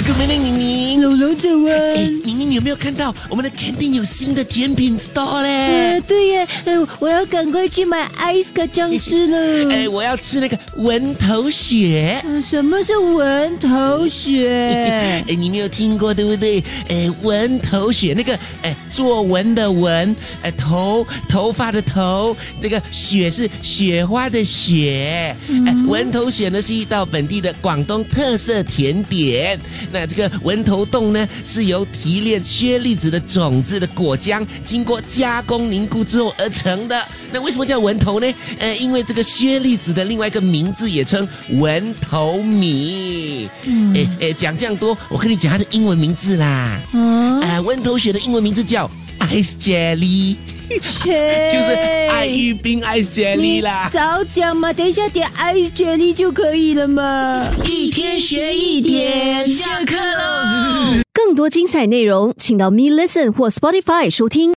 喽！哎，各位妮妮，老老早哎，安。妮妮，你有没有看到我们的 canteen 有新的甜品 store 嘞呃，？对耶，呃，我要赶快去买 ice 可酱吃了。哎，我要吃那个文头雪。呃什么是文头雪？哎，你没有听过对不对？哎，文头雪那个哎，作文的文，哎，头头发的头，这个雪是雪花的雪。哎，文头雪呢是一道本地的广东特色甜点。那这个文头冻呢是由提炼靴栗子的种子的果浆，经过加工凝固之后而成的。那为什么叫文头呢？呃，因为这个靴栗子的另外一个名字也称文头米。哎哎，讲这样多，我跟你讲它的英文名字啦。啊，啊，温头雪的英文名字叫 Ice Jelly，切 就是爱玉冰爱雪莉啦。早讲嘛，等一下点爱雪莉就可以了嘛。一天学一点，下课喽。更多精彩内容，请到 Me Listen 或 Spotify 收听。